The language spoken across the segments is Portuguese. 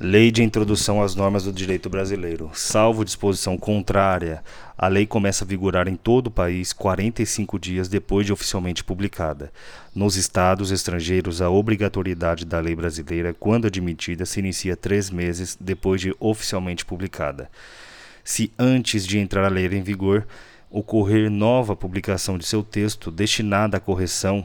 Lei de introdução às normas do direito brasileiro. Salvo disposição contrária, a lei começa a vigorar em todo o país 45 dias depois de oficialmente publicada. Nos estados estrangeiros, a obrigatoriedade da lei brasileira, quando admitida, se inicia três meses depois de oficialmente publicada. Se antes de entrar a lei em vigor ocorrer nova publicação de seu texto destinada à correção,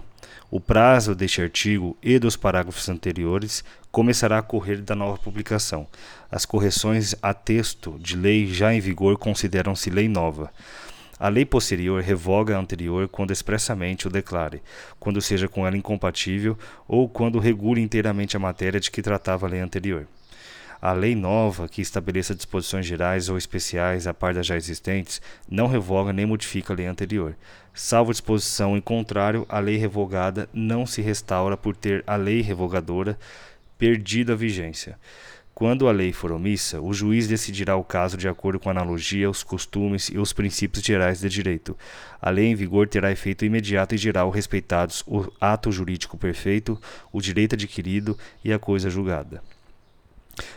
o prazo deste artigo e dos parágrafos anteriores começará a correr da nova publicação. As correções a texto de lei já em vigor consideram-se lei nova. A lei posterior revoga a anterior quando expressamente o declare, quando seja com ela incompatível ou quando regule inteiramente a matéria de que tratava a lei anterior. A lei nova, que estabeleça disposições gerais ou especiais a par das já existentes, não revoga nem modifica a lei anterior. Salvo disposição em contrário, a lei revogada não se restaura por ter a lei revogadora perdido a vigência. Quando a lei for omissa, o juiz decidirá o caso de acordo com a analogia, os costumes e os princípios gerais de direito. A lei em vigor terá efeito imediato e geral respeitados o ato jurídico perfeito, o direito adquirido e a coisa julgada.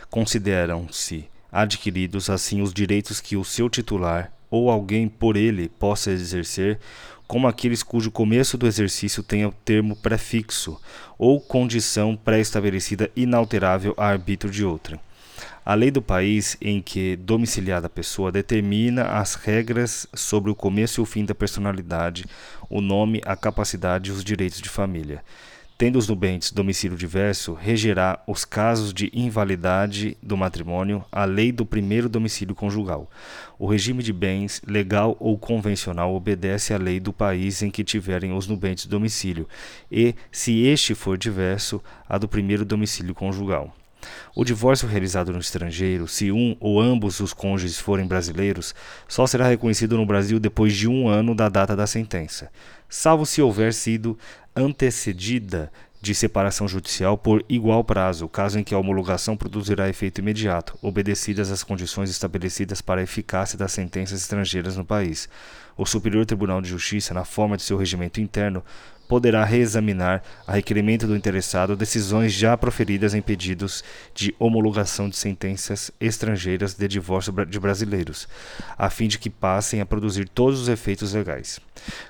Consideram-se adquiridos assim os direitos que o seu titular ou alguém por ele possa exercer, como aqueles cujo começo do exercício tenha o termo prefixo ou condição pré-estabelecida inalterável a arbítrio de outra. A lei do país em que domiciliada a pessoa determina as regras sobre o começo e o fim da personalidade, o nome, a capacidade e os direitos de família. Tendo os nubentes domicílio diverso, regerá os casos de invalidade do matrimônio a lei do primeiro domicílio conjugal. O regime de bens, legal ou convencional, obedece à lei do país em que tiverem os nubentes domicílio, e, se este for diverso, a do primeiro domicílio conjugal. O divórcio realizado no estrangeiro, se um ou ambos os cônjuges forem brasileiros, só será reconhecido no Brasil depois de um ano da data da sentença, salvo se houver sido antecedida de separação judicial por igual prazo, caso em que a homologação produzirá efeito imediato, obedecidas as condições estabelecidas para a eficácia das sentenças estrangeiras no país. O Superior Tribunal de Justiça, na forma de seu regimento interno, poderá reexaminar, a requerimento do interessado, decisões já proferidas em pedidos de homologação de sentenças estrangeiras de divórcio de brasileiros, a fim de que passem a produzir todos os efeitos legais.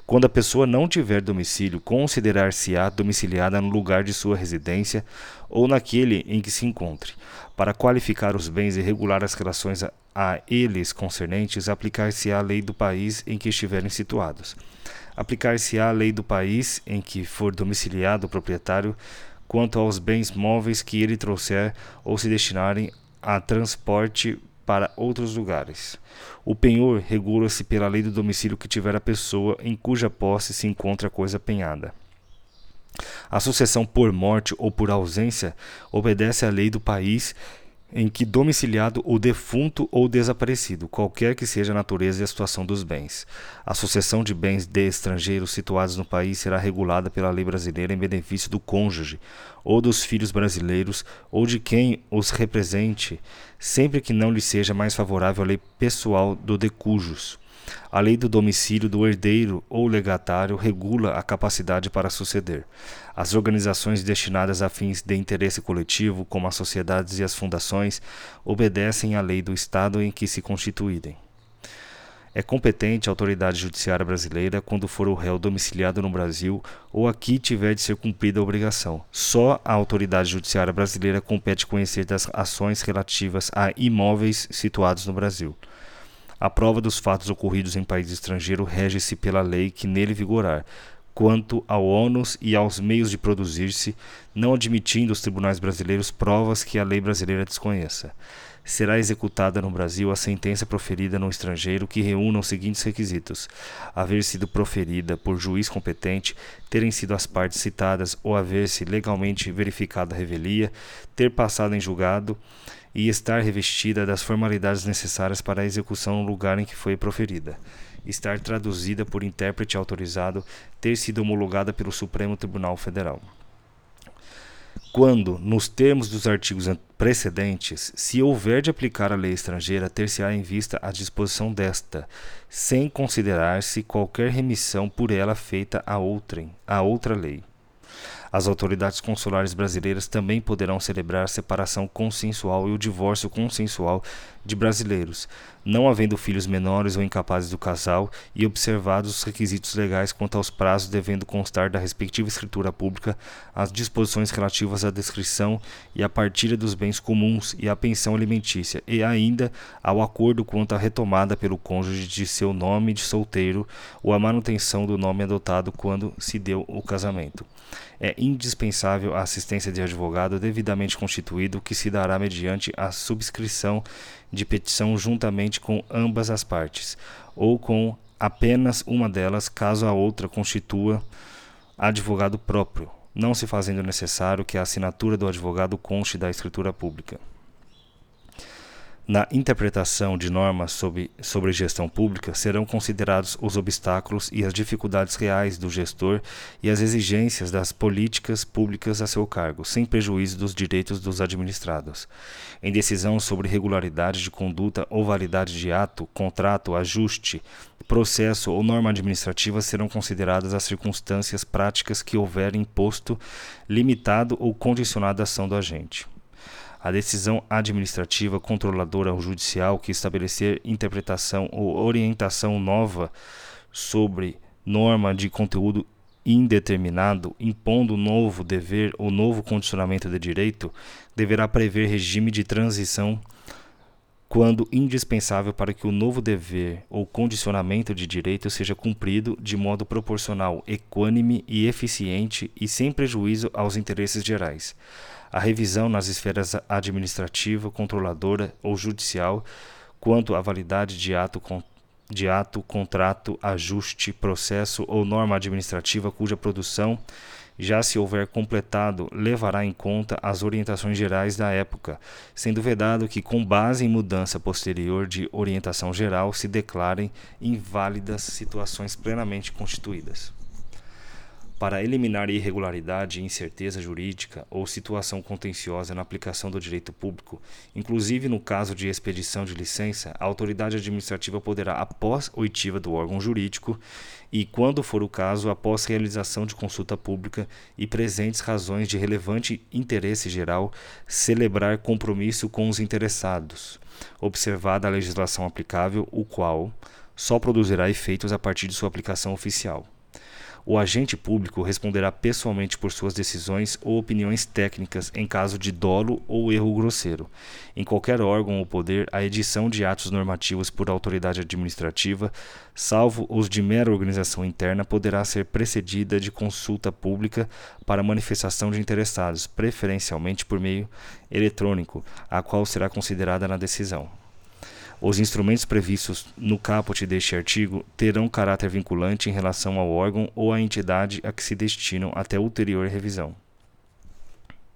Quando a pessoa não tiver domicílio, considerar-se-á domiciliada no lugar de sua residência ou naquele em que se encontre. Para qualificar os bens e regular as relações a, eles concernentes, aplicar-se-á a lei do país em que estiverem situados aplicar-se-á a lei do país em que for domiciliado o proprietário quanto aos bens móveis que ele trouxer ou se destinarem a transporte para outros lugares. O penhor regula-se pela lei do domicílio que tiver a pessoa em cuja posse se encontra a coisa penhada. A sucessão por morte ou por ausência obedece à lei do país em que domiciliado o defunto ou desaparecido, qualquer que seja a natureza e a situação dos bens. A sucessão de bens de estrangeiros situados no país será regulada pela lei brasileira em benefício do cônjuge ou dos filhos brasileiros ou de quem os represente, sempre que não lhe seja mais favorável a lei pessoal do decujus. A lei do domicílio do herdeiro ou legatário regula a capacidade para suceder. As organizações destinadas a fins de interesse coletivo, como as sociedades e as fundações, obedecem à lei do Estado em que se constituírem. É competente a autoridade judiciária brasileira quando for o réu domiciliado no Brasil ou aqui tiver de ser cumprida a obrigação. Só a autoridade judiciária brasileira compete conhecer das ações relativas a imóveis situados no Brasil. A prova dos fatos ocorridos em país estrangeiro rege-se pela lei que nele vigorar, quanto ao ônus e aos meios de produzir-se, não admitindo os tribunais brasileiros provas que a lei brasileira desconheça. Será executada no Brasil a sentença proferida no estrangeiro que reúna os seguintes requisitos: haver sido proferida por juiz competente, terem sido as partes citadas ou haver-se legalmente verificado a revelia, ter passado em julgado e estar revestida das formalidades necessárias para a execução no lugar em que foi proferida, estar traduzida por intérprete autorizado, ter sido homologada pelo Supremo Tribunal Federal. Quando, nos termos dos artigos precedentes, se houver de aplicar a lei estrangeira, ter-se-á em vista a disposição desta, sem considerar-se qualquer remissão por ela feita a outrem, a outra lei. As autoridades consulares brasileiras também poderão celebrar separação consensual e o divórcio consensual de brasileiros, não havendo filhos menores ou incapazes do casal e observados os requisitos legais quanto aos prazos devendo constar da respectiva escritura pública as disposições relativas à descrição e à partilha dos bens comuns e à pensão alimentícia e ainda ao acordo quanto à retomada pelo cônjuge de seu nome de solteiro ou à manutenção do nome adotado quando se deu o casamento. É indispensável a assistência de advogado devidamente constituído que se dará mediante a subscrição de petição com ambas as partes, ou com apenas uma delas, caso a outra constitua advogado próprio, não se fazendo necessário que a assinatura do advogado conste da escritura pública. Na interpretação de normas sobre, sobre gestão pública, serão considerados os obstáculos e as dificuldades reais do gestor e as exigências das políticas públicas a seu cargo, sem prejuízo dos direitos dos administrados. Em decisão sobre regularidade de conduta ou validade de ato, contrato, ajuste, processo ou norma administrativa serão consideradas as circunstâncias práticas que houver imposto, limitado ou condicionado a ação do agente. A decisão administrativa controladora ou judicial que estabelecer interpretação ou orientação nova sobre norma de conteúdo indeterminado, impondo novo dever ou novo condicionamento de direito, deverá prever regime de transição quando indispensável para que o novo dever ou condicionamento de direito seja cumprido de modo proporcional, equânime e eficiente e sem prejuízo aos interesses gerais. A revisão nas esferas administrativa, controladora ou judicial quanto à validade de ato, de ato, contrato, ajuste, processo ou norma administrativa cuja produção já se houver completado, levará em conta as orientações gerais da época, sendo vedado que, com base em mudança posterior de orientação geral, se declarem inválidas situações plenamente constituídas para eliminar irregularidade e incerteza jurídica ou situação contenciosa na aplicação do direito público, inclusive no caso de expedição de licença, a autoridade administrativa poderá, após oitiva do órgão jurídico e, quando for o caso, após realização de consulta pública e presentes razões de relevante interesse geral, celebrar compromisso com os interessados, observada a legislação aplicável, o qual só produzirá efeitos a partir de sua aplicação oficial. O agente público responderá pessoalmente por suas decisões ou opiniões técnicas em caso de dolo ou erro grosseiro. Em qualquer órgão ou poder, a edição de atos normativos por autoridade administrativa, salvo os de mera organização interna, poderá ser precedida de consulta pública para manifestação de interessados, preferencialmente por meio eletrônico, a qual será considerada na decisão. Os instrumentos previstos no caput deste artigo terão caráter vinculante em relação ao órgão ou à entidade a que se destinam até ulterior revisão.